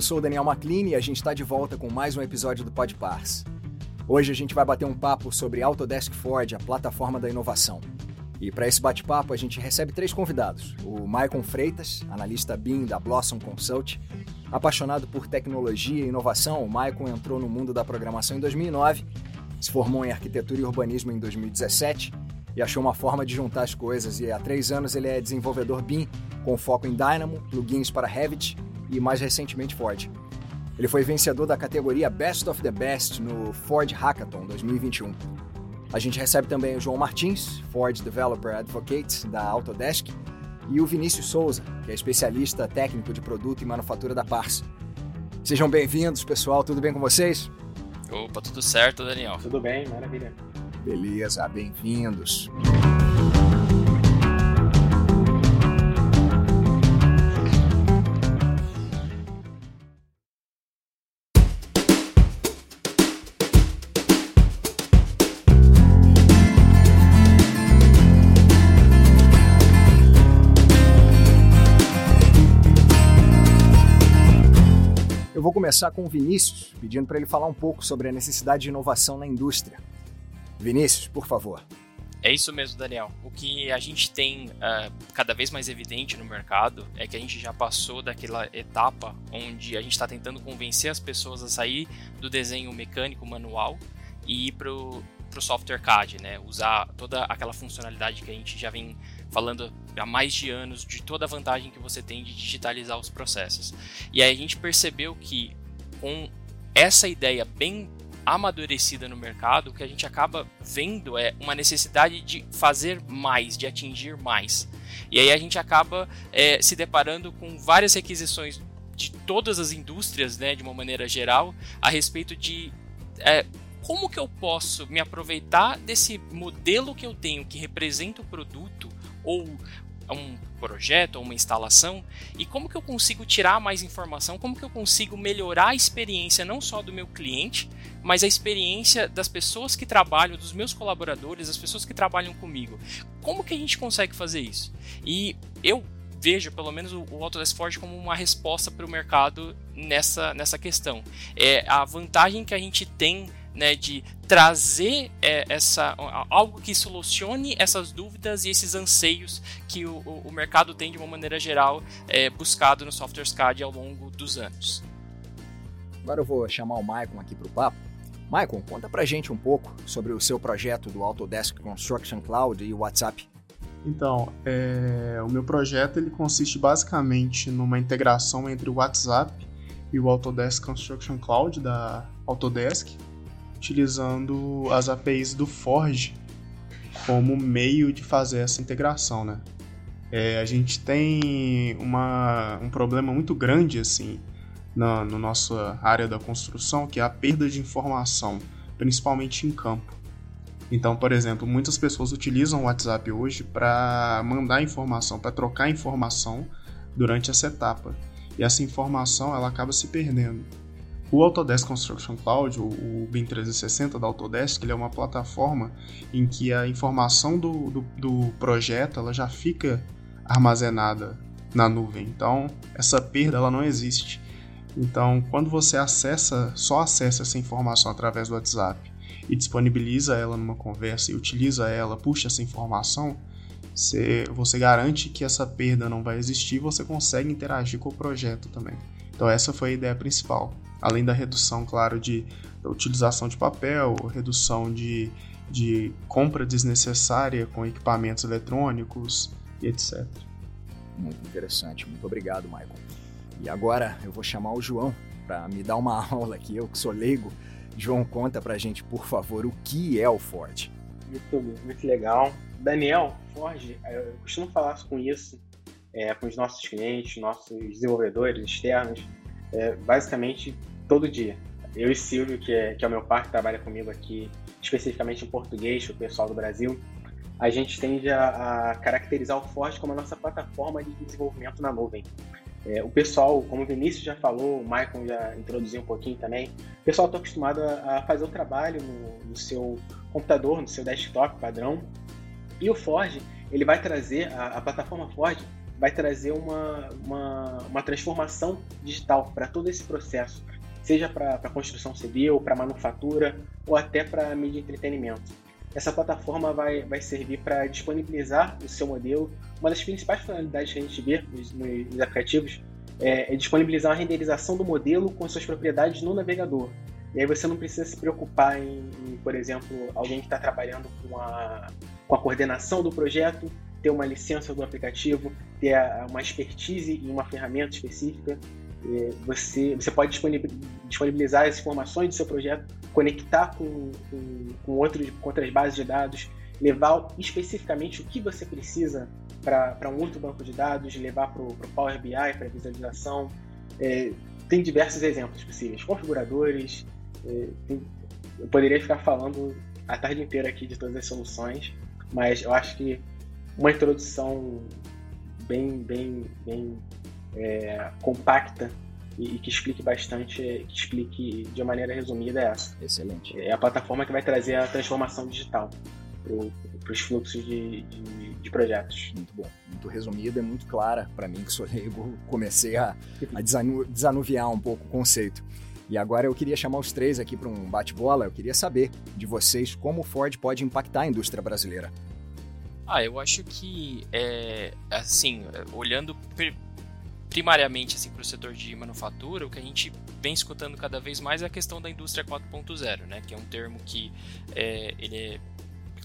Eu sou o Daniel McLean e a gente está de volta com mais um episódio do Podpars. Hoje a gente vai bater um papo sobre Autodesk Ford, a plataforma da inovação. E para esse bate-papo a gente recebe três convidados: o Maicon Freitas, analista BIM da Blossom Consult. Apaixonado por tecnologia e inovação, o Maicon entrou no mundo da programação em 2009, se formou em arquitetura e urbanismo em 2017 e achou uma forma de juntar as coisas. E há três anos ele é desenvolvedor BIM, com foco em Dynamo, plugins para Revit e mais recentemente Ford. Ele foi vencedor da categoria Best of the Best no Ford Hackathon 2021. A gente recebe também o João Martins, Ford Developer Advocate da Autodesk, e o Vinícius Souza, que é especialista técnico de produto e manufatura da Pars. Sejam bem-vindos, pessoal. Tudo bem com vocês? Opa, tudo certo, Daniel? Tudo bem, maravilha. Beleza, bem-vindos. Vou começar com o Vinícius, pedindo para ele falar um pouco sobre a necessidade de inovação na indústria. Vinícius, por favor. É isso mesmo, Daniel. O que a gente tem uh, cada vez mais evidente no mercado é que a gente já passou daquela etapa onde a gente está tentando convencer as pessoas a sair do desenho mecânico manual e ir para o software CAD, né? Usar toda aquela funcionalidade que a gente já vem falando há mais de anos de toda a vantagem que você tem de digitalizar os processos. E aí a gente percebeu que com essa ideia bem amadurecida no mercado, o que a gente acaba vendo é uma necessidade de fazer mais, de atingir mais. E aí a gente acaba é, se deparando com várias requisições de todas as indústrias, né, de uma maneira geral, a respeito de é, como que eu posso me aproveitar desse modelo que eu tenho que representa o produto ou um projeto ou uma instalação e como que eu consigo tirar mais informação, como que eu consigo melhorar a experiência não só do meu cliente, mas a experiência das pessoas que trabalham, dos meus colaboradores, das pessoas que trabalham comigo. Como que a gente consegue fazer isso? E eu vejo pelo menos o Autodesk Forge como uma resposta para o mercado nessa, nessa questão. É a vantagem que a gente tem né, de trazer é, essa algo que solucione essas dúvidas e esses anseios que o, o mercado tem de uma maneira geral é, buscado no software CAD ao longo dos anos. Agora eu vou chamar o Maicon aqui para o papo. Maicon, conta pra gente um pouco sobre o seu projeto do Autodesk Construction Cloud e o WhatsApp. Então, é, o meu projeto ele consiste basicamente numa integração entre o WhatsApp e o Autodesk Construction Cloud da Autodesk, utilizando as APIs do Forge como meio de fazer essa integração, né? É, a gente tem uma, um problema muito grande assim na no nossa área da construção, que é a perda de informação, principalmente em campo. Então, por exemplo, muitas pessoas utilizam o WhatsApp hoje para mandar informação, para trocar informação durante essa etapa. E essa informação ela acaba se perdendo. O Autodesk Construction Cloud, o BIM 360 da Autodesk, ele é uma plataforma em que a informação do, do, do projeto ela já fica armazenada na nuvem. Então, essa perda ela não existe. Então, quando você acessa, só acessa essa informação através do WhatsApp e disponibiliza ela numa conversa e utiliza ela, puxa essa informação, você, você garante que essa perda não vai existir você consegue interagir com o projeto também. Então, essa foi a ideia principal além da redução, claro, de utilização de papel, redução de, de compra desnecessária com equipamentos eletrônicos e etc. Muito interessante, muito obrigado, Michael. E agora eu vou chamar o João para me dar uma aula aqui, eu que sou leigo. João, conta pra gente, por favor, o que é o Ford. Muito, muito legal. Daniel, Ford, eu costumo falar com isso é, com os nossos clientes, nossos desenvolvedores externos, é, basicamente todo dia. Eu e Silvio, que é, que é o meu par, que trabalha comigo aqui, especificamente em português, o pessoal do Brasil, a gente tende a, a caracterizar o Forte como a nossa plataforma de desenvolvimento na nuvem. É, o pessoal, como o Vinícius já falou, o Michael já introduziu um pouquinho também, o pessoal está acostumado a, a, fazer o trabalho no, no, seu computador, no seu desktop padrão, e o Forge, ele vai trazer, a, a plataforma Forge vai trazer uma, uma, uma transformação digital para todo esse processo, seja para a construção civil, para manufatura ou até para mídia e entretenimento. Essa plataforma vai, vai servir para disponibilizar o seu modelo. Uma das principais funcionalidades que a gente vê nos, nos aplicativos é, é disponibilizar a renderização do modelo com suas propriedades no navegador. E aí você não precisa se preocupar em, em por exemplo, alguém que está trabalhando com a, com a coordenação do projeto, ter uma licença do aplicativo, ter uma expertise em uma ferramenta específica. Você, você pode disponibilizar as informações do seu projeto, conectar com, com, com, outros, com outras bases de dados, levar especificamente o que você precisa para um outro banco de dados, levar para o Power BI, para visualização. É, tem diversos exemplos possíveis, configuradores. É, tem, eu poderia ficar falando a tarde inteira aqui de todas as soluções, mas eu acho que uma introdução bem, bem, bem é, compacta e, e, que explique bastante, que explique de maneira resumida é essa. Excelente. É a plataforma que vai trazer a transformação digital para os fluxos de, de, de, projetos. Muito bom, muito resumida e muito clara para mim que sou leigo, comecei a, a desanu, desanuviar um pouco o conceito. E agora eu queria chamar os três aqui para um bate-bola. Eu queria saber de vocês como o Ford pode impactar a indústria brasileira. Ah, eu acho que, é, assim, olhando primariamente assim, para o setor de manufatura, o que a gente vem escutando cada vez mais é a questão da indústria 4.0, né? Que é um termo que é, ele é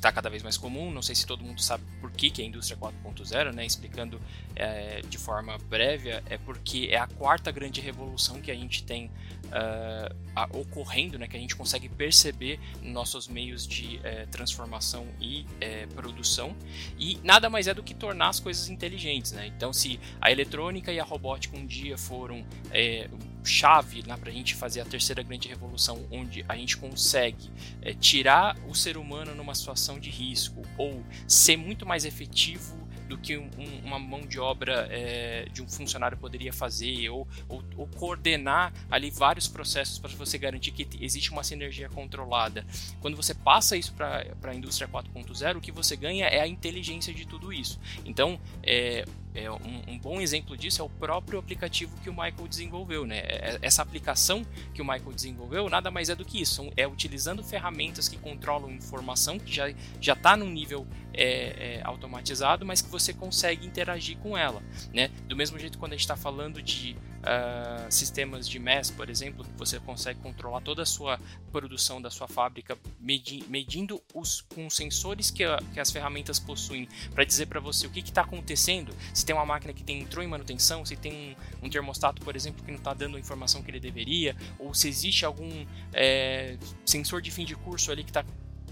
está cada vez mais comum. Não sei se todo mundo sabe por que, que é a indústria 4.0, né? Explicando é, de forma breve, é porque é a quarta grande revolução que a gente tem uh, ocorrendo, né? Que a gente consegue perceber nos nossos meios de é, transformação e é, produção. E nada mais é do que tornar as coisas inteligentes, né? Então, se a eletrônica e a robótica um dia foram é, chave né, para a gente fazer a terceira grande revolução, onde a gente consegue tirar o ser humano numa situação de risco ou ser muito mais efetivo do que um, uma mão de obra é, de um funcionário poderia fazer, ou, ou, ou coordenar ali vários processos para você garantir que existe uma sinergia controlada. Quando você passa isso para a indústria 4.0, o que você ganha é a inteligência de tudo isso. Então, é, é, um, um, bom exemplo disso é o próprio aplicativo que o Michael desenvolveu. Né? É, essa aplicação que o Michael desenvolveu nada mais é do que isso. É utilizando ferramentas que controlam informação, que já está num nível é, é, automatizado, mas que você consegue interagir com ela. Né? Do mesmo jeito quando a gente está falando de uh, sistemas de MES, por exemplo, que você consegue controlar toda a sua produção da sua fábrica, medi medindo os, com sensores que, a, que as ferramentas possuem para dizer para você o que está acontecendo, se tem uma máquina que tem, entrou em manutenção, se tem um, um termostato, por exemplo, que não está dando a informação que ele deveria, ou se existe algum é, sensor de fim de curso ali que está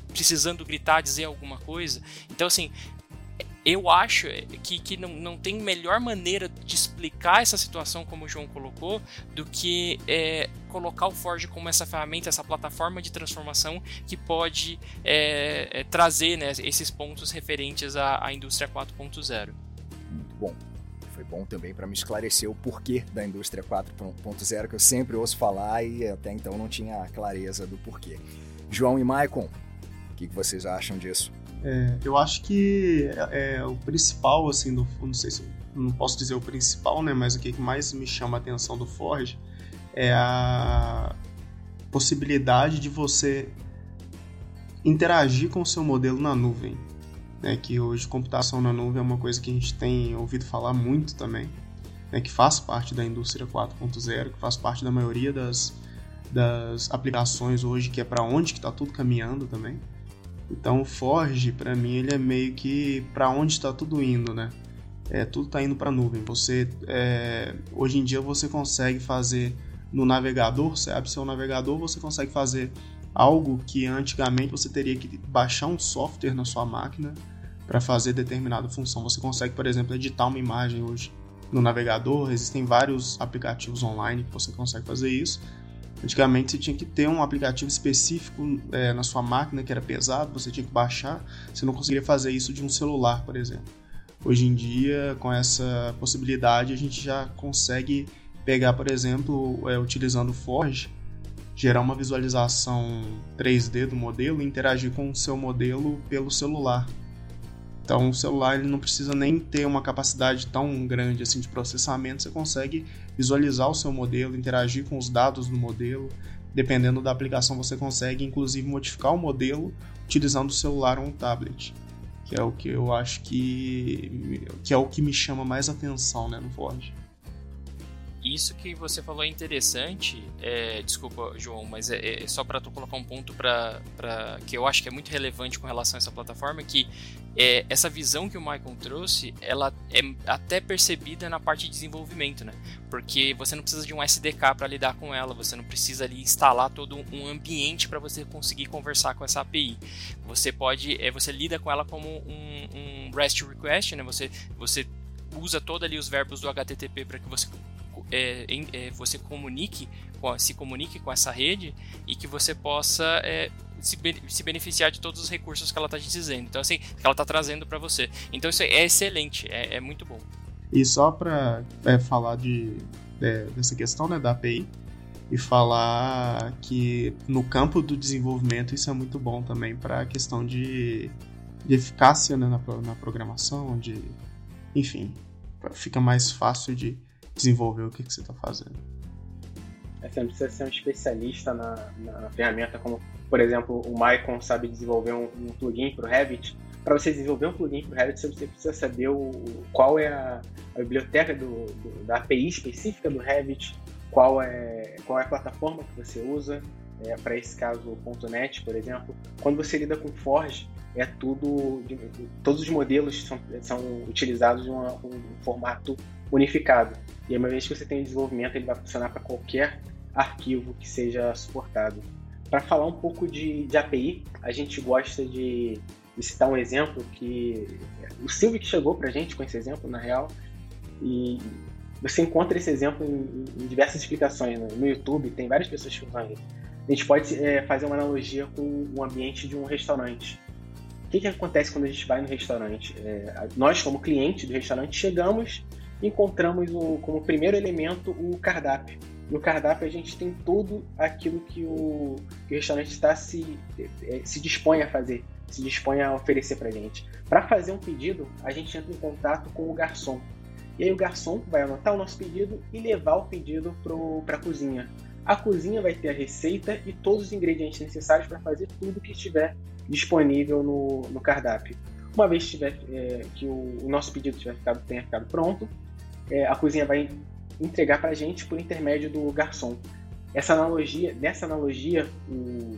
precisando gritar, dizer alguma coisa. Então, assim, eu acho que, que não, não tem melhor maneira de explicar essa situação, como o João colocou, do que é, colocar o Forge como essa ferramenta, essa plataforma de transformação que pode é, é, trazer né, esses pontos referentes à, à indústria 4.0. Muito bom. Foi bom também para me esclarecer o porquê da indústria 4.0, que eu sempre ouço falar e até então não tinha clareza do porquê. João e Maicon, o que, que vocês acham disso? É, eu acho que é, é, o principal, assim, do, não sei se não posso dizer o principal, né, mas o que mais me chama a atenção do Forge é a possibilidade de você interagir com o seu modelo na nuvem, né, que hoje computação na nuvem é uma coisa que a gente tem ouvido falar muito também, né, que faz parte da indústria 4.0, que faz parte da maioria das, das aplicações hoje, que é para onde que está tudo caminhando também. Então Forge, para mim, ele é meio que para onde está tudo indo, né? É, tudo está indo para nuvem. Você, é, hoje em dia você consegue fazer no navegador, você abre seu navegador, você consegue fazer algo que antigamente você teria que baixar um software na sua máquina para fazer determinada função. Você consegue, por exemplo, editar uma imagem hoje no navegador. Existem vários aplicativos online que você consegue fazer isso. Antigamente você tinha que ter um aplicativo específico é, na sua máquina que era pesado, você tinha que baixar, você não conseguiria fazer isso de um celular, por exemplo. Hoje em dia, com essa possibilidade, a gente já consegue pegar, por exemplo, é, utilizando o Forge, gerar uma visualização 3D do modelo e interagir com o seu modelo pelo celular. Então o celular ele não precisa nem ter uma capacidade tão grande assim de processamento, você consegue visualizar o seu modelo, interagir com os dados do modelo. Dependendo da aplicação, você consegue inclusive modificar o modelo utilizando o celular ou um tablet, que é o que eu acho que, que é o que me chama mais atenção né, no Forge. Isso que você falou é interessante. É, desculpa, João, mas é, é só para tu colocar um ponto para que eu acho que é muito relevante com relação a essa plataforma, que é, essa visão que o Michael trouxe, ela é até percebida na parte de desenvolvimento, né? Porque você não precisa de um SDK para lidar com ela, você não precisa ali instalar todo um ambiente para você conseguir conversar com essa API. Você pode, é, você lida com ela como um, um REST request, né? Você, você usa todos ali os verbos do HTTP para que você é, é, você comunique com, se comunique com essa rede e que você possa é, se, se, beneficiar de todos os recursos que ela está te dizendo. Então, assim, que ela está trazendo para você. Então, isso é excelente, é, é muito bom. E só para é, falar de, é, dessa questão né, da API e falar que no campo do desenvolvimento isso é muito bom também para a questão de, de eficácia né, na, na programação, de enfim, fica mais fácil de desenvolver o que, que você está fazendo. É, você não precisa ser um especialista na, na ferramenta, como, por exemplo, o Maicon sabe desenvolver um, um plugin para o Revit. Para você desenvolver um plugin para o Revit, você precisa saber o, qual é a, a biblioteca do, do, da API específica do Revit, qual é, qual é a plataforma que você usa, é, para esse caso o .NET, por exemplo. Quando você lida com Forge, é tudo, todos os modelos são, são utilizados em um formato unificado. E uma vez que você tem o desenvolvimento, ele vai funcionar para qualquer arquivo que seja suportado. Para falar um pouco de, de, API, a gente gosta de, de, citar um exemplo que o Silvio que chegou para a gente com esse exemplo, na real, e você encontra esse exemplo em, em diversas explicações no, no, YouTube, tem várias pessoas que usam ele. A gente pode é, fazer uma analogia com o ambiente de um restaurante. O que, que acontece quando a gente vai no restaurante? É, nós, como cliente do restaurante, chegamos encontramos o, como primeiro elemento o cardápio. No cardápio a gente tem tudo aquilo que o, que o restaurante está se, eh, se dispõe a fazer, se dispõe a oferecer para gente. Para fazer um pedido, a gente entra em contato com o garçom. E aí o garçom vai anotar o nosso pedido e levar o pedido para a cozinha. A cozinha vai ter a receita e todos os ingredientes necessários para fazer tudo que estiver disponível no, no cardápio. Uma vez tiver, é, que o, o, nosso pedido tiver ficado, tenha ficado pronto, é, a cozinha vai entregar para a gente por intermédio do garçom. Essa analogia, nessa analogia, o,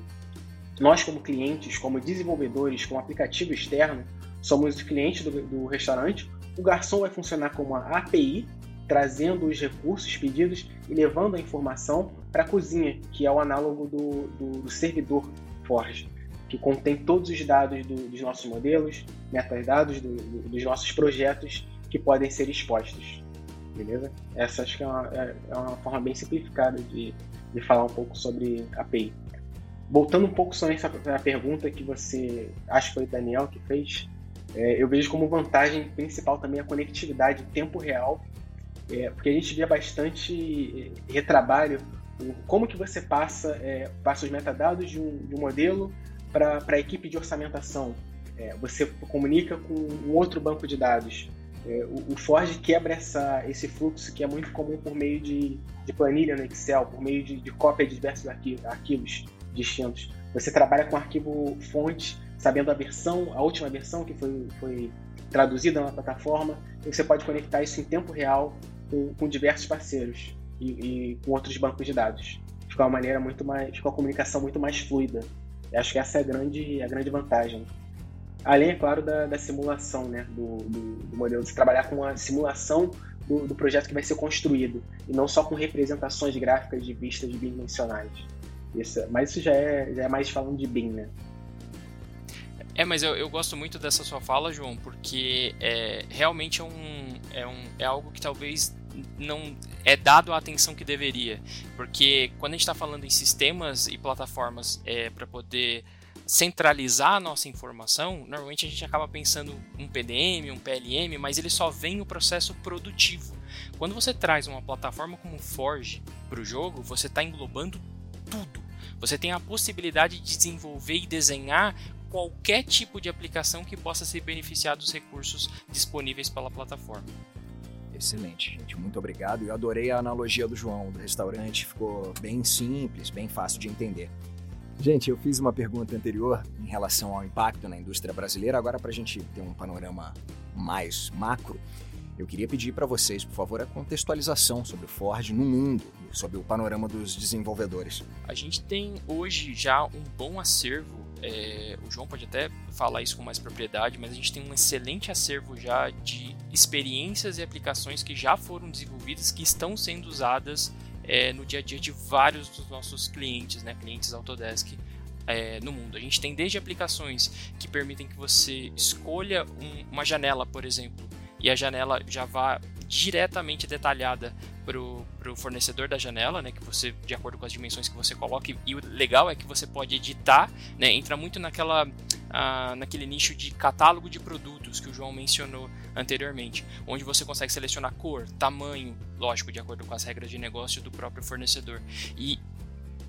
nós como clientes, como desenvolvedores, como aplicativo externo, somos os clientes do, do restaurante. O garçom vai funcionar como uma API, trazendo os recursos pedidos e levando a informação para a cozinha, que é o análogo do, do, do servidor Forge, que contém todos os dados do, dos nossos modelos, metadados dos nossos projetos que podem ser expostos beleza? Essa acho que é uma, é, é uma forma bem simplificada de, de falar um pouco sobre API. Voltando um pouco só nessa pergunta que você, acho que foi o Daniel que fez, é, eu vejo como vantagem principal também a conectividade em tempo real, é, porque a gente vê bastante é, retrabalho, como que você passa, passa os metadados de um, de um modelo para a equipe de orçamentação, você comunica com um outro banco de dados, é, o, o, Forge quebra essa, esse fluxo que é muito comum por meio de, de planilha no Excel, por meio de, de cópia de diversos arquivos, arquivos distintos. Você trabalha com arquivo fonte, sabendo a versão, a última versão que foi, foi traduzida na plataforma, e você pode conectar isso em tempo real com, com diversos parceiros e, e, com outros bancos de dados. Fica uma maneira muito mais, fica uma comunicação muito mais fluida. Eu acho que essa é a grande, a grande vantagem. Além, é claro, da, da simulação né, do, do, do, modelo, de trabalhar com a simulação do, do, projeto que vai ser construído, e não só com representações gráficas de vistas bidimensionais. Isso, mas isso já é, já é mais falando de BIM, né? É, mas eu, eu gosto muito dessa sua fala, João, porque é, realmente é, um, é, um, é algo que talvez não é dado a atenção que deveria. Porque quando a gente está falando em sistemas e plataformas é, para poder centralizar a nossa informação, normalmente a gente acaba pensando um PDM, um PLM, mas ele só vem no processo produtivo. Quando você traz uma plataforma como o Forge para o jogo, você está englobando tudo. Você tem a possibilidade de desenvolver e desenhar qualquer tipo de aplicação que possa se beneficiar dos recursos disponíveis pela plataforma. Excelente, gente. Muito obrigado. Eu adorei a analogia do João do restaurante, ficou bem simples, bem fácil de entender. Gente, eu fiz uma pergunta anterior em relação ao impacto na indústria brasileira. Agora, para a gente ter um panorama mais macro, eu queria pedir para vocês, por favor, a contextualização sobre o Ford no mundo sobre o panorama dos desenvolvedores. A gente tem hoje já um bom acervo é, o João pode até falar isso com mais propriedade, mas a gente tem um excelente acervo já de experiências e aplicações que já foram desenvolvidas, que estão sendo usadas é, no dia a dia de vários dos nossos clientes, né, clientes Autodesk é, no mundo. A gente tem desde aplicações que permitem que você escolha um, uma janela, por exemplo, e a janela já vá diretamente detalhada para o fornecedor da janela, né, que você de acordo com as dimensões que você coloca e, o legal é que você pode editar, né, entra muito naquela ah, naquele nicho de catálogo de produtos que o João mencionou anteriormente, onde você consegue selecionar cor, tamanho, lógico de acordo com as regras de negócio do próprio fornecedor. E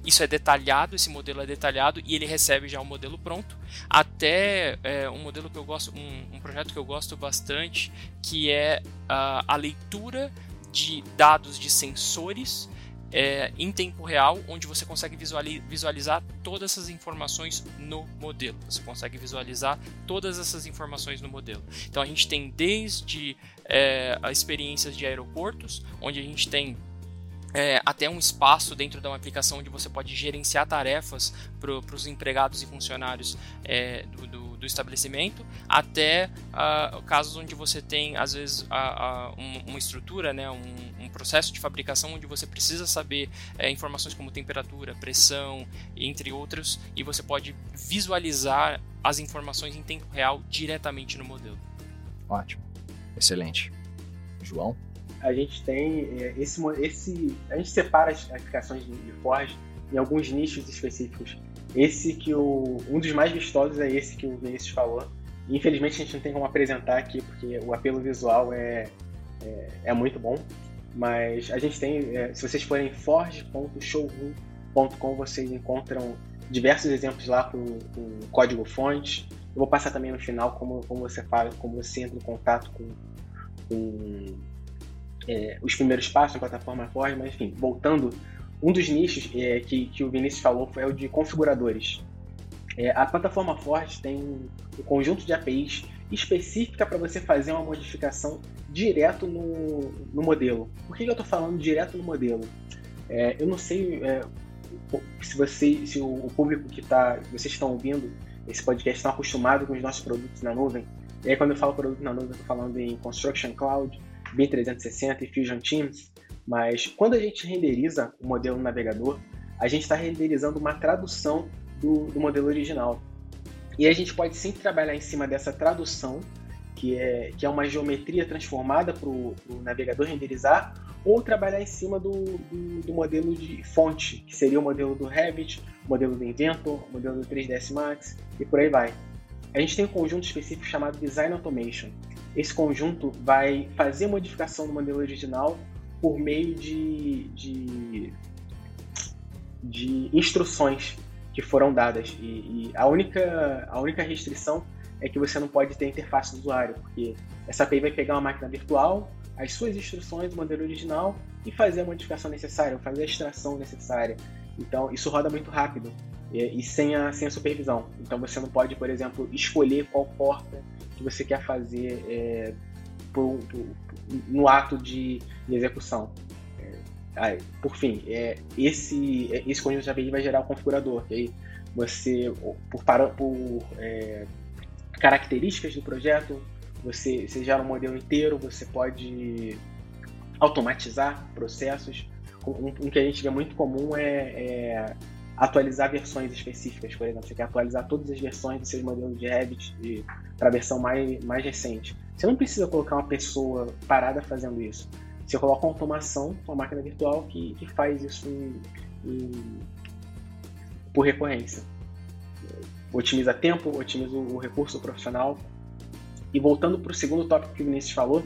isso é detalhado, esse modelo é detalhado e ele recebe já um modelo pronto. Até é, um modelo que eu gosto, um, um, projeto que eu gosto bastante, que é a, a leitura de dados de sensores é, em tempo real, onde você consegue visualizar todas essas informações no modelo. Você consegue visualizar todas essas informações no modelo. Então a gente tem desde é, experiências de aeroportos, onde a gente tem é, até um espaço dentro de uma aplicação onde você pode gerenciar tarefas para os empregados e funcionários é, do, do, do, estabelecimento, até uh, casos onde você tem, às vezes, uh, uh, um, uma estrutura, né, um, um, processo de fabricação onde você precisa saber é, informações como temperatura, pressão, entre outros, e você pode visualizar as informações em tempo real diretamente no modelo. Ótimo, excelente. João? A gente tem é, esse, esse. A gente separa as aplicações de, Forge em alguns nichos específicos. Esse que o. Um dos mais vistosos é esse que o Vinícius falou. Infelizmente a gente não tem como apresentar aqui, porque o apelo visual é, é, é muito bom. Mas a gente tem, é, se vocês forem forge.showroom.com, vocês encontram diversos exemplos lá com, com código fonte. Eu vou passar também no final como, como você fala, como você entra em contato com, com é, os primeiros passos na plataforma Forge, mas enfim, voltando, um dos nichos é, que, que o Vinícius falou foi o de configuradores. É, a plataforma Forge tem um conjunto de APIs específica para você fazer uma modificação direto no, no modelo. Por que, que eu estou falando direto no modelo? É, eu não sei é, se você, se o, público que está, vocês estão ouvindo esse podcast estão acostumados com os nossos produtos na nuvem. E aí quando eu falo produto na nuvem, eu estou falando em Construction Cloud, B360 e Fusion Teams, mas quando a gente renderiza o modelo navegador, a gente está renderizando uma tradução do, do, modelo original. E a gente pode sempre trabalhar em cima dessa tradução, que é, que é uma geometria transformada para o navegador renderizar, ou trabalhar em cima do, do, do, modelo de fonte, que seria o modelo do Revit, o modelo do Inventor, o modelo do 3ds Max e por aí vai. A gente tem um conjunto específico chamado Design Automation, esse conjunto vai fazer modificação do modelo original por meio de, de, de instruções que foram dadas. E, e, a, única, a única restrição é que você não pode ter interface do usuário, porque essa API vai pegar uma máquina virtual, as suas instruções do modelo original e fazer a modificação necessária, fazer a extração necessária. Então, isso roda muito rápido e, e sem, a, sem a supervisão. Então, você não pode, por exemplo, escolher qual porta que você quer fazer é, por, por, no ato de, de execução. É, por fim, é, esse, é, esse conjunto de API vai gerar o configurador, que aí você, por, por é, características do projeto, você, você gera um modelo inteiro, você pode automatizar processos. Um, um que a gente vê muito comum é, é atualizar versões específicas, por exemplo. Você quer atualizar todas as versões do seu modelo de Revit para a versão mais, mais recente. Você não precisa colocar uma pessoa parada fazendo isso. Você coloca uma automação, uma máquina virtual que, que faz isso em, em, por recorrência. Otimiza tempo, otimiza o recurso profissional. E voltando para o segundo tópico que o Vinícius falou,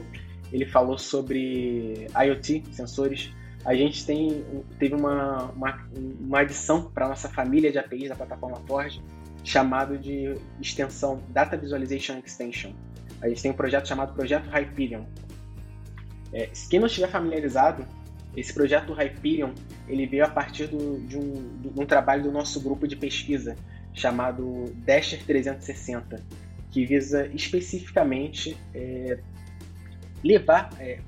ele falou sobre IoT, sensores a gente tem, teve uma, uma, uma adição para nossa família de APIs da plataforma Forge, chamado de extensão Data Visualization Extension. A gente tem um projeto chamado Projeto Hyperion. É, quem não estiver familiarizado, esse projeto Hyperion ele veio a partir do, de, um, de um trabalho do nosso grupo de pesquisa chamado Dasher 360, que visa especificamente é, levar, é,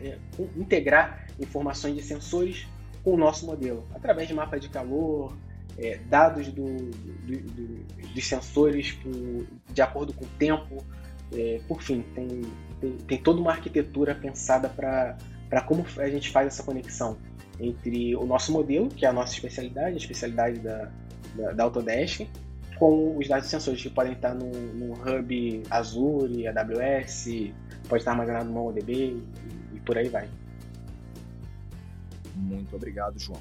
é integrar informações de sensores com o nosso modelo, através de mapa de calor, é, dados do, do, do, sensores por, de acordo com o tempo, é, por fim, tem, tem, tem, toda uma arquitetura pensada para como a gente faz essa conexão entre o nosso modelo, que é a nossa especialidade, a especialidade da, da, da Autodesk, com os dados sensores que podem estar no, no hub Azure, AWS, pode estar armazenado no MongoDB e, e por aí vai. Muito obrigado, João.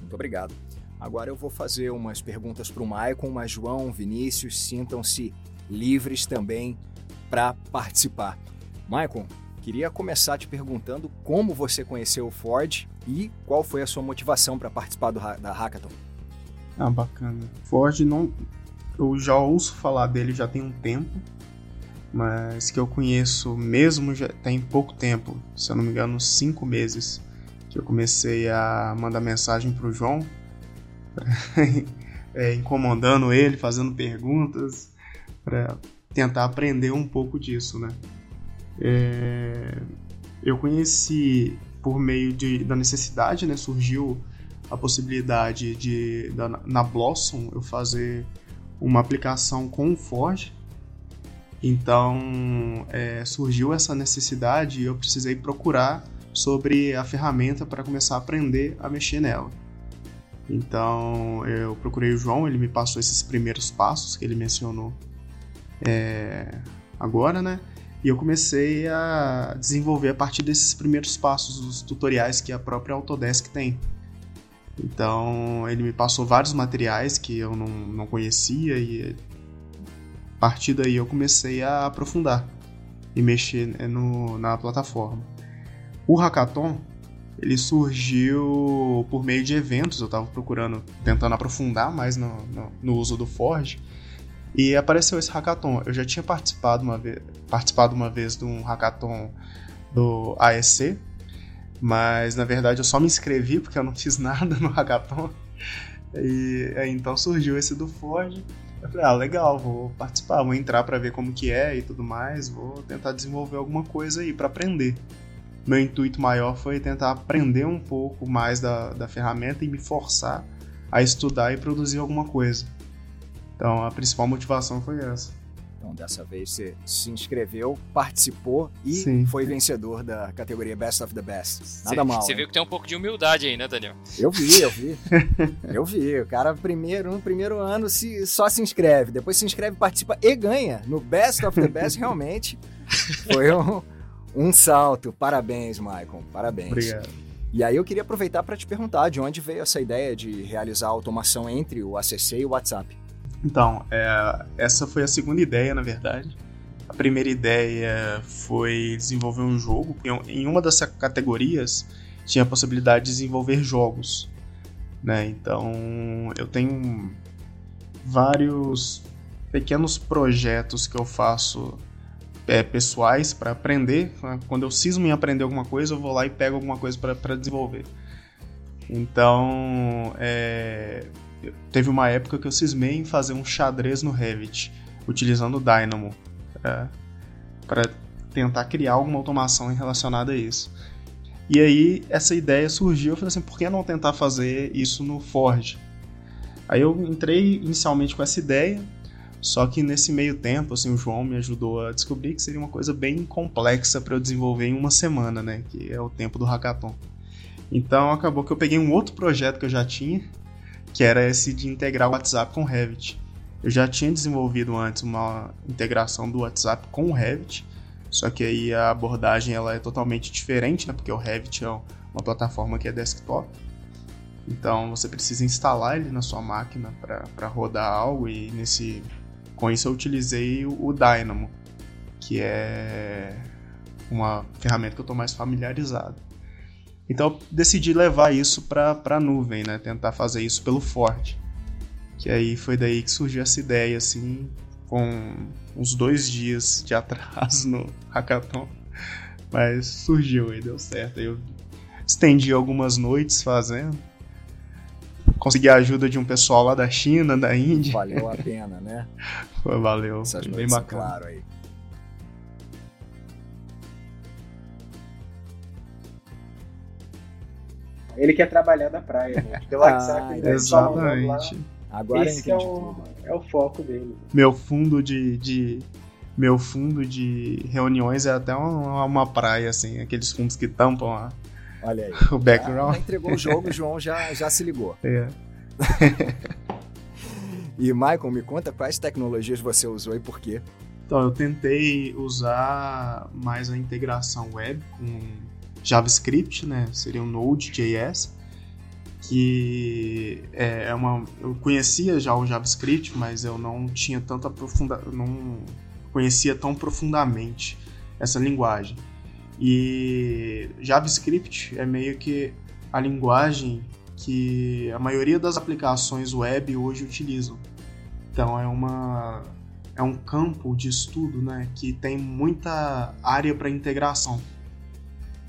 Muito obrigado. Agora eu vou fazer umas perguntas para o Maicon, mas João, Vinícius, sintam-se livres também para participar. Maicon, queria começar te perguntando como você conheceu o Ford e qual foi a sua motivação para participar do, da Hackathon. Ah, bacana. Ford não. Eu já ouço falar dele já tem um tempo, mas que eu conheço mesmo já tem pouco tempo, se eu não me engano, cinco meses, que eu comecei a mandar mensagem pro João é, incomodando ele, fazendo perguntas, para tentar aprender um pouco disso, né? É, eu conheci por meio de, da necessidade, né? Surgiu a possibilidade de da, na Blossom eu fazer uma aplicação com o Forge. Então é, surgiu essa necessidade e eu precisei procurar sobre a ferramenta para começar a aprender a mexer nela. Então eu procurei o João, ele me passou esses primeiros passos que ele mencionou é, agora, né? E eu comecei a desenvolver a partir desses primeiros passos, os tutoriais que a própria Autodesk tem. Então ele me passou vários materiais que eu não, não conhecia e a partir daí eu comecei a aprofundar e mexer né, no, na plataforma. O Hackathon ele surgiu por meio de eventos. Eu estava procurando, tentando aprofundar mais no, no, no, uso do Forge. E apareceu esse hackathon. Eu já tinha participado uma vez, participado uma vez de um hackathon do AEC, mas na verdade eu só me inscrevi porque eu não fiz nada no hackathon. E aí, então surgiu esse do Forge. Eu falei, ah, legal, vou participar, vou entrar para ver como que é e tudo mais, vou tentar desenvolver alguma coisa aí para aprender meu intuito maior foi tentar aprender um pouco mais da, da ferramenta e me forçar a estudar e produzir alguma coisa. Então a principal motivação foi essa. Então dessa vez você se inscreveu, participou e Sim. foi vencedor da categoria Best of the Best. Nada cê, mal. Você viu que tem um pouco de humildade aí, né, Daniel? Eu vi, eu vi. eu vi. O cara primeiro, no primeiro ano se, só se inscreve, depois se inscreve, participa e ganha. No Best of the Best realmente foi um um salto. Parabéns, Maicon. Parabéns. Obrigado. E aí eu queria aproveitar para te perguntar de onde veio essa ideia de realizar a automação entre o ACC e o WhatsApp. Então, é, essa foi a segunda ideia, na verdade. A primeira ideia foi desenvolver um jogo. Em uma das categorias tinha a possibilidade de desenvolver jogos. Né? Então, eu tenho vários pequenos projetos que eu faço é, pessoais para aprender. Quando eu cismo em aprender alguma coisa, eu vou lá e pego alguma coisa para desenvolver. Então, é, teve uma época que eu cismei em fazer um xadrez no Revit, utilizando o Dynamo, para tentar criar alguma automação relacionada a isso. E aí, essa ideia surgiu, eu falei assim, por que não tentar fazer isso no Forge? Aí eu entrei inicialmente com essa ideia, só que nesse meio tempo, assim, o João me ajudou a descobrir que seria uma coisa bem complexa para eu desenvolver em uma semana, né? Que é o tempo do hackathon. Então acabou que eu peguei um outro projeto que eu já tinha, que era esse de integrar o WhatsApp com o Revit. Eu já tinha desenvolvido antes uma integração do WhatsApp com o Revit, só que aí a abordagem ela é totalmente diferente, né? Porque o Revit é uma plataforma que é desktop. Então você precisa instalar ele na sua máquina para rodar algo e nesse com isso eu utilizei o Dynamo, que é uma ferramenta que eu estou mais familiarizado. Então decidi levar isso para a nuvem, né? tentar fazer isso pelo Ford. Que aí foi daí que surgiu essa ideia, assim, com uns dois dias de atraso no hackathon. Mas surgiu e deu certo. Eu estendi algumas noites fazendo. Consegui a ajuda de um pessoal lá da China, da Índia. Valeu a pena, né? Foi, valeu. Essas bem bacana. Claro aí. Ele quer trabalhar da praia, né? Pelo ah, WhatsApp, ele exatamente. Agora Esse é o, é o foco dele. Meu fundo de, de meu fundo de reuniões é até uma, uma praia, assim, aqueles fundos que tampam a, Olha aí. o background. Já, entregou o jogo, o João já, já se ligou. É. e Michael, me conta quais tecnologias você usou e por quê? Então, eu tentei usar mais a integração web com JavaScript, né? Seria o Node.js, que é, é uma. Eu conhecia já o JavaScript, mas eu não tinha tanta profunda, não conhecia tão profundamente essa linguagem. E JavaScript é meio que a linguagem que a maioria das aplicações web hoje utilizam. Então é uma é um campo de estudo, né, que tem muita área para integração.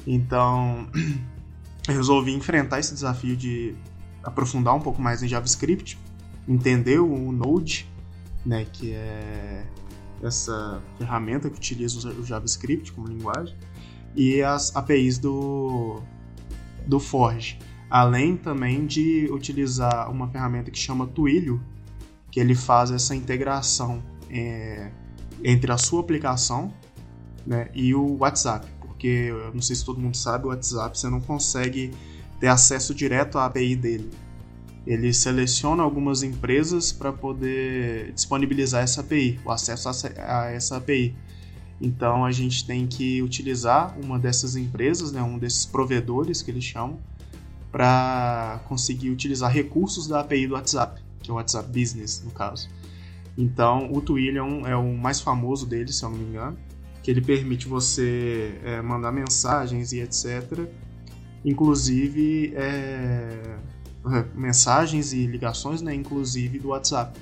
Então, eu resolvi enfrentar esse desafio de aprofundar um pouco mais em JavaScript, entender o Node, né, que é essa ferramenta que utiliza o JavaScript como linguagem, e as APIs do, do Forge. Além também de utilizar uma ferramenta que chama Twilio, que ele faz essa integração é, entre a sua aplicação né, e o WhatsApp porque eu não sei se todo mundo sabe, o WhatsApp você não consegue ter acesso direto à API dele. Ele seleciona algumas empresas para poder disponibilizar essa API, o acesso a essa API. Então a gente tem que utilizar uma dessas empresas, né, um desses provedores que eles chamam, para conseguir utilizar recursos da API do WhatsApp, que é o WhatsApp Business no caso. Então o Twilio é o mais famoso deles, se eu não me engano que ele permite você é, mandar mensagens e etc. Inclusive é, mensagens e ligações, né? Inclusive do WhatsApp.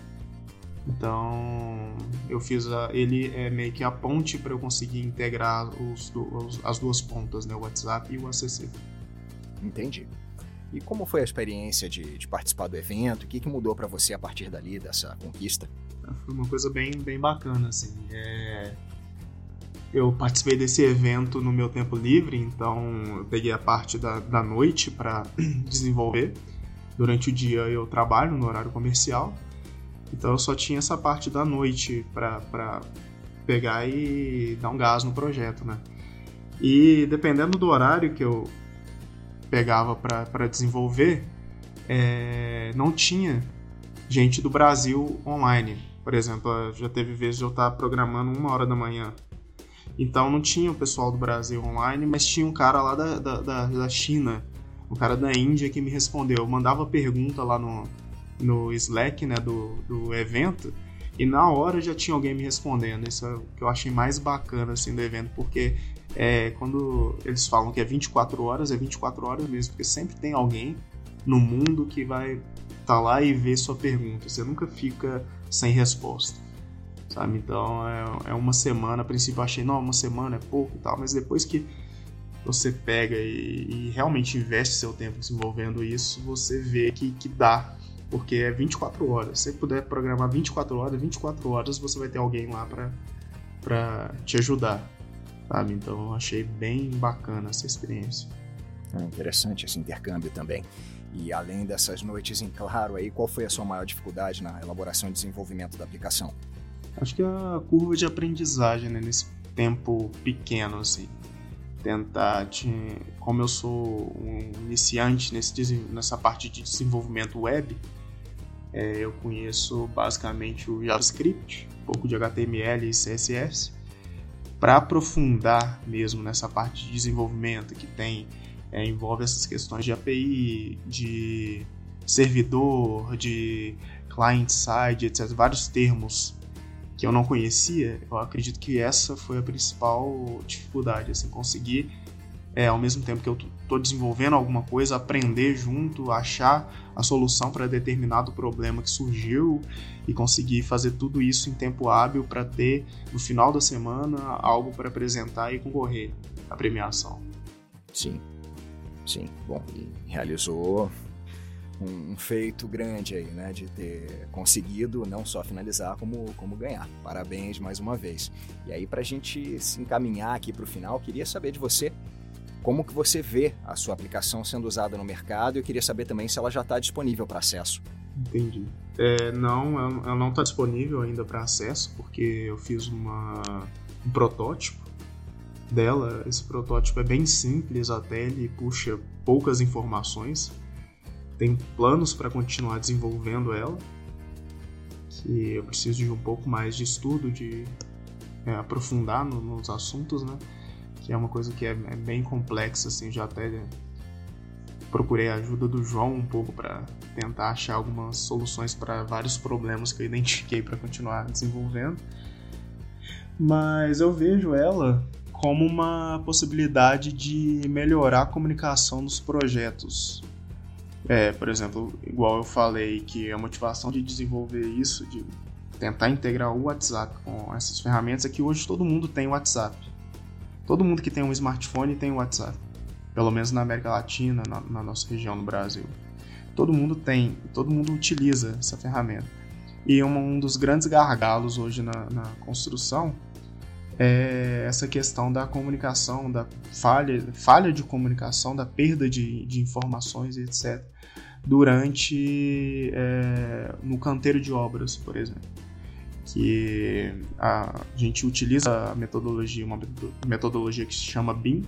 Então eu fiz a, ele é meio que a ponte para eu conseguir integrar os, os, as duas pontas, né? O WhatsApp e o ACC. Entendi. E como foi a experiência de, de participar do evento? O que, que mudou para você a partir dali, dessa conquista? Foi uma coisa bem, bem bacana, assim. É, eu participei desse evento no meu tempo livre, então eu peguei a parte da, da noite para desenvolver. Durante o dia eu trabalho no horário comercial, então eu só tinha essa parte da noite para pegar e dar um gás no projeto, né? E dependendo do horário que eu pegava para desenvolver, é, não tinha gente do Brasil online. Por exemplo, já teve vezes eu estar programando uma hora da manhã então não tinha o pessoal do Brasil online, mas tinha um cara lá da, da, da China, um cara da Índia que me respondeu. Eu mandava pergunta lá no, no Slack né, do, do evento e na hora já tinha alguém me respondendo. Isso é o que eu achei mais bacana assim, do evento, porque é, quando eles falam que é 24 horas, é 24 horas mesmo, porque sempre tem alguém no mundo que vai estar tá lá e ver sua pergunta. Você nunca fica sem resposta sabe? Então é, é uma semana, a princípio eu achei, não, uma semana é pouco e tal, mas depois que você pega e, e, realmente investe seu tempo desenvolvendo isso, você vê que, que dá, porque é 24 horas. Se você puder programar 24 horas, 24 horas você vai ter alguém lá para te ajudar, sabe? Então eu achei bem bacana essa experiência. É interessante esse intercâmbio também. E além dessas noites em claro aí, qual foi a sua maior dificuldade na elaboração e desenvolvimento da aplicação? Acho que a curva de aprendizagem, né, nesse tempo pequeno, assim. Tentar, de, como eu sou um iniciante nesse, nessa parte de desenvolvimento web, é, eu conheço basicamente o JavaScript, um pouco de HTML e CSS. Para aprofundar mesmo nessa parte de desenvolvimento que tem, é, envolve essas questões de API, de servidor, de client-side, etc. Vários termos que eu não conhecia, eu acredito que essa foi a principal dificuldade, assim, conseguir é, ao mesmo tempo que eu estou desenvolvendo alguma coisa, aprender junto, achar a solução para determinado problema que surgiu e conseguir fazer tudo isso em tempo hábil para ter no final da semana algo para apresentar e concorrer à premiação. Sim, sim. Bom, e realizou um, feito grande aí, né, de ter conseguido não só finalizar como, como ganhar. Parabéns mais uma vez. E aí para a gente se encaminhar aqui para o final, queria saber de você como que você vê a sua aplicação sendo usada no mercado e eu queria saber também se ela já está disponível para acesso. Entendi. É, não, ela não está disponível ainda para acesso porque eu fiz uma, um protótipo dela. Esse protótipo é bem simples até, ele puxa poucas informações. Tem planos para continuar desenvolvendo ela, que eu preciso de um pouco mais de estudo, de é, aprofundar no, nos assuntos, né? que é uma coisa que é, é bem complexa, assim, já até procurei a ajuda do João um pouco para tentar achar algumas soluções para vários problemas que eu identifiquei para continuar desenvolvendo. Mas eu vejo ela como uma possibilidade de melhorar a comunicação dos projetos. É, por exemplo, igual eu falei que a motivação de desenvolver isso, de tentar integrar o WhatsApp com essas ferramentas, é que hoje todo mundo tem WhatsApp. Todo mundo que tem um smartphone tem o WhatsApp. Pelo menos na América Latina, na, na nossa região, no Brasil. Todo mundo tem, todo mundo utiliza essa ferramenta. E um, um dos grandes gargalos hoje na, na construção é essa questão da comunicação, da falha, falha de comunicação, da perda de, de informações, etc. Durante é, no canteiro de obras, por exemplo que a gente utiliza a metodologia, uma metodologia que se chama BIM,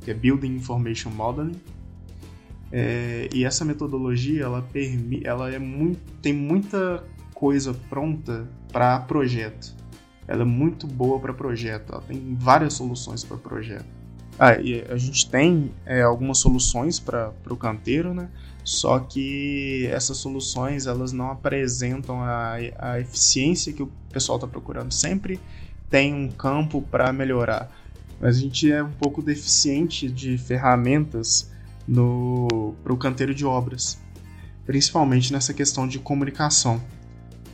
que é Building Information Modeling. É, e essa metodologia ela, permi ela é muito, tem muita coisa pronta para projeto. Ela é muito boa para projeto, ela tem várias soluções para projeto. Ah, a gente tem é, algumas soluções para o canteiro, né? Só que essas soluções elas não apresentam a, a eficiência que o pessoal está procurando. Sempre tem um campo para melhorar, mas a gente é um pouco deficiente de ferramentas para o canteiro de obras, principalmente nessa questão de comunicação.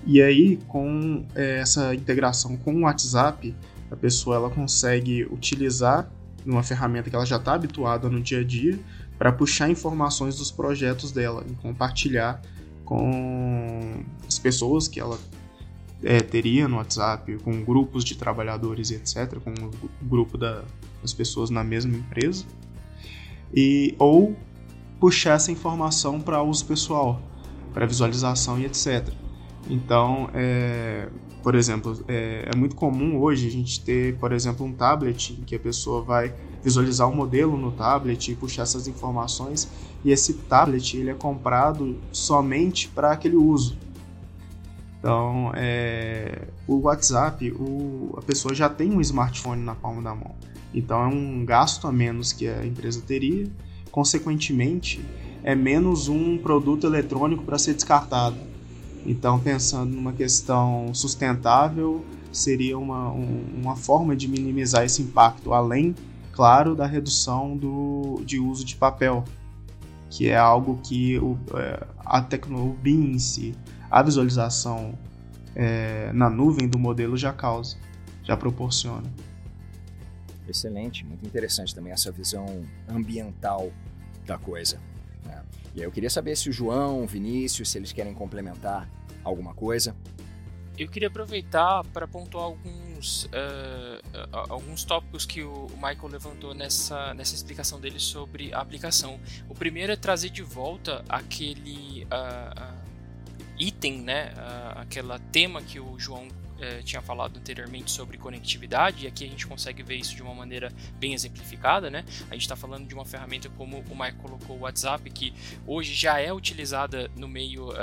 E aí, com é, essa integração com o WhatsApp, a pessoa ela consegue utilizar uma ferramenta que ela já está habituada no dia a dia para puxar informações dos projetos dela e compartilhar com as pessoas que ela é, teria no WhatsApp, com grupos de trabalhadores e etc., com o grupo da, das pessoas na mesma empresa, e ou puxar essa informação para uso pessoal, para visualização e etc. Então, é, por exemplo, é, é, muito comum hoje a gente ter, por exemplo, um tablet em que a pessoa vai visualizar um modelo no tablet e puxar essas informações, e esse tablet ele é comprado somente para aquele uso. Então, é, o WhatsApp, o, a pessoa já tem um smartphone na palma da mão. Então, é um gasto a menos que a empresa teria. Consequentemente, é menos um produto eletrônico para ser descartado. Então, pensando numa questão sustentável, seria uma, um, uma forma de minimizar esse impacto, além, claro, da redução do, de uso de papel, que é algo que o, é, a tecnologia, em si, a visualização é, na nuvem do modelo já causa, já proporciona. Excelente, muito interessante também essa visão ambiental da coisa. Né? E aí eu queria saber se o João, o Vinícius, se eles querem complementar alguma coisa. Eu queria aproveitar para pontuar alguns, uh, alguns tópicos que o Michael levantou nessa, nessa explicação dele sobre a aplicação. O primeiro é trazer de volta aquele uh, item, né, aquela tema que o João eh, tinha falado anteriormente sobre conectividade, e aqui a gente consegue ver isso de uma maneira bem exemplificada, né? A gente está falando de uma ferramenta como o Mike colocou o WhatsApp, que hoje já é utilizada no meio uh,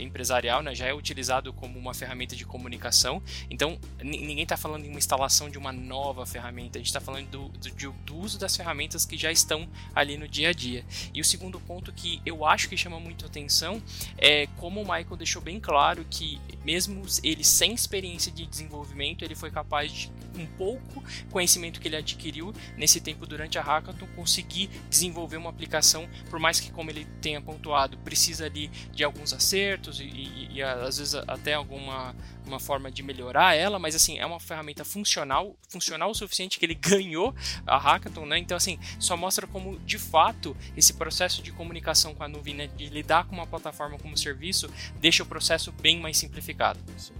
empresarial, né? Já é utilizado como uma ferramenta de comunicação. Então, ninguém está falando em uma instalação de uma nova ferramenta, a gente está falando do, do, do uso das ferramentas que já estão ali no dia a dia. E o segundo ponto que eu acho que chama muito atenção é como o Michael deixou bem claro que mesmo ele sem experiência experiência de desenvolvimento, ele foi capaz de, um pouco conhecimento que ele adquiriu nesse tempo durante a hackathon, conseguir desenvolver uma aplicação, por mais que, como ele tenha pontuado, precisa ali de alguns acertos e, e, e às vezes até alguma uma forma de melhorar ela, mas assim, é uma ferramenta funcional, funcional o suficiente que ele ganhou a hackathon, né? Então assim, só mostra como de fato esse processo de comunicação com a nuvem, né, de lidar com uma plataforma como serviço, deixa o processo bem mais simplificado. Sim.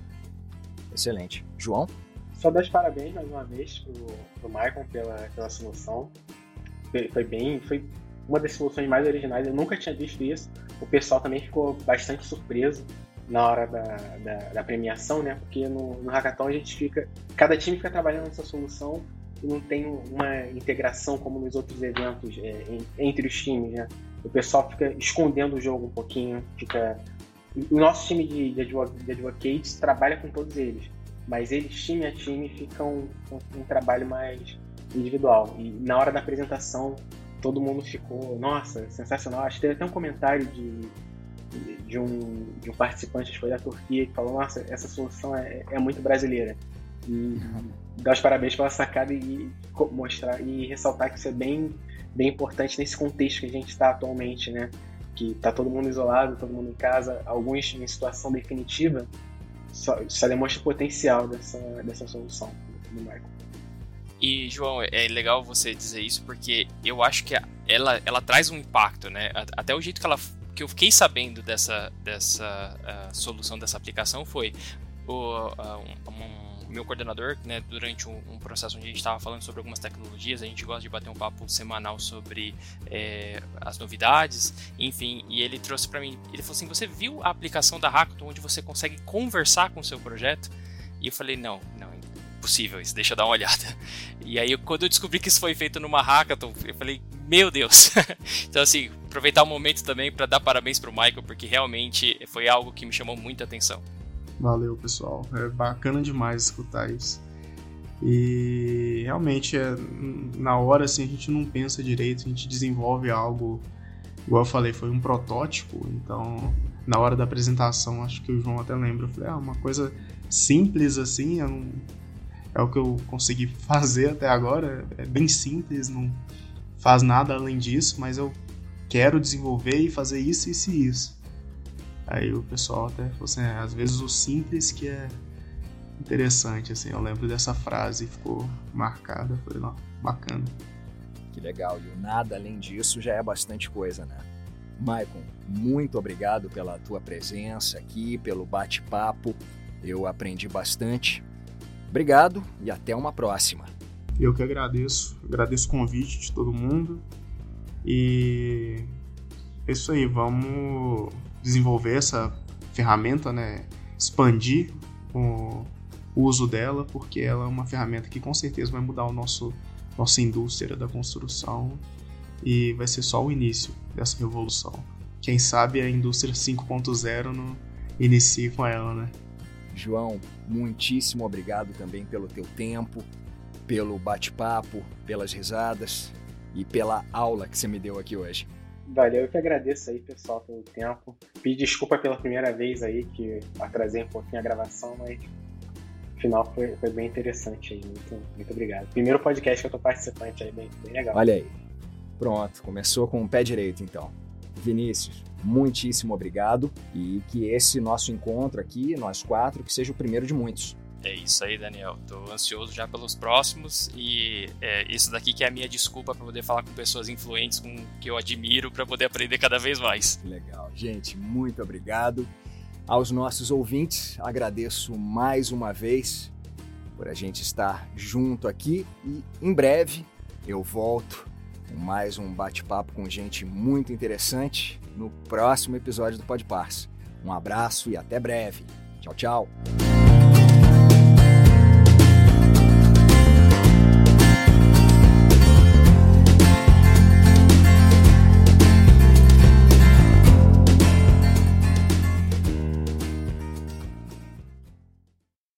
Excelente. João? Só dar os parabéns mais uma vez pro, pro Michael pela, pela solução. Foi, bem, foi uma das soluções mais originais. Eu nunca tinha visto isso. O pessoal também ficou bastante surpreso na hora da, da, da, premiação, né? Porque no, no hackathon a gente fica. Cada time fica trabalhando nessa solução e não tem uma integração como nos outros eventos é, entre os times, né? O pessoal fica escondendo o jogo um pouquinho, fica. O nosso time de, de, de advocates trabalha com todos eles, mas eles, time a time, ficam com um trabalho mais individual. E na hora da apresentação, todo mundo ficou, nossa, sensacional. Acho que teve até um comentário de de um, de um participante, que foi da Turquia, que falou: Nossa, essa solução é, é muito brasileira. E dar os parabéns pela sacada e mostrar e ressaltar que isso é bem, bem importante nesse contexto que a gente está atualmente, né? Que está todo mundo isolado, todo mundo em casa, alguns em situação definitiva. Só, só demonstra o potencial dessa, dessa solução do Michael. E, João, é legal você dizer isso porque eu acho que ela, ela traz um impacto, né? Até o jeito que ela que eu fiquei sabendo dessa, dessa uh, solução dessa aplicação foi o uh, um, um, meu coordenador, né, durante um, um, processo onde a gente estava falando sobre algumas tecnologias, a gente gosta de bater um papo semanal sobre é, as novidades, enfim, e ele trouxe para mim, ele falou assim, você viu a aplicação da Hackathon onde você consegue conversar com o seu projeto? E eu falei, não, não, possível isso, deixa eu dar uma olhada. E aí, quando eu descobri que isso foi feito numa hackathon, eu falei, meu Deus! então, assim, aproveitar o momento também para dar parabéns pro Michael, porque realmente foi algo que me chamou muita atenção. Valeu, pessoal. É bacana demais escutar isso. E realmente, é, na hora, assim, a gente não pensa direito, a gente desenvolve algo, igual eu falei, foi um protótipo, então, na hora da apresentação, acho que o João até lembra, eu falei, ah, uma coisa simples assim, é o que eu consegui fazer até agora. É bem simples, não faz nada além disso, mas eu quero desenvolver e fazer isso, isso e isso. Aí o pessoal até falou assim, é, às vezes o simples que é interessante, assim, eu lembro dessa frase, ficou marcada, foi não, bacana. Que legal, e o nada além disso já é bastante coisa, né? Maicon, muito obrigado pela tua presença aqui, pelo bate-papo. Eu aprendi bastante Obrigado e até uma próxima. Eu que agradeço, agradeço o convite de todo mundo e é isso aí, vamos desenvolver essa ferramenta, né? Expandir o uso dela, porque ela é uma ferramenta que com certeza vai mudar o nosso nossa indústria da construção e vai ser só o início dessa revolução. Quem sabe a indústria 5.0 não inicie com ela, né? João, muitíssimo obrigado também pelo teu tempo, pelo bate-papo, pelas risadas e pela aula que você me deu aqui hoje. Valeu, eu que agradeço aí, pessoal, pelo tempo. Pedi desculpa pela primeira vez aí, que atrasei um pouquinho a gravação, mas no final foi, foi bem interessante aí. Muito, muito obrigado. Primeiro podcast que eu tô participante aí, bem, bem legal. Olha aí. Pronto, começou com o pé direito então. Vinícius, muitíssimo obrigado e que esse nosso encontro aqui, nós quatro, que seja o primeiro de muitos. É isso aí, Daniel. Tô ansioso já pelos próximos e é isso daqui que é a minha desculpa para poder falar com pessoas influentes, com que eu admiro, para poder aprender cada vez mais. Legal, gente. Muito obrigado aos nossos ouvintes. Agradeço mais uma vez por a gente estar junto aqui e em breve eu volto mais um bate-papo com gente muito interessante no próximo episódio do Podpars. Um abraço e até breve. Tchau, tchau.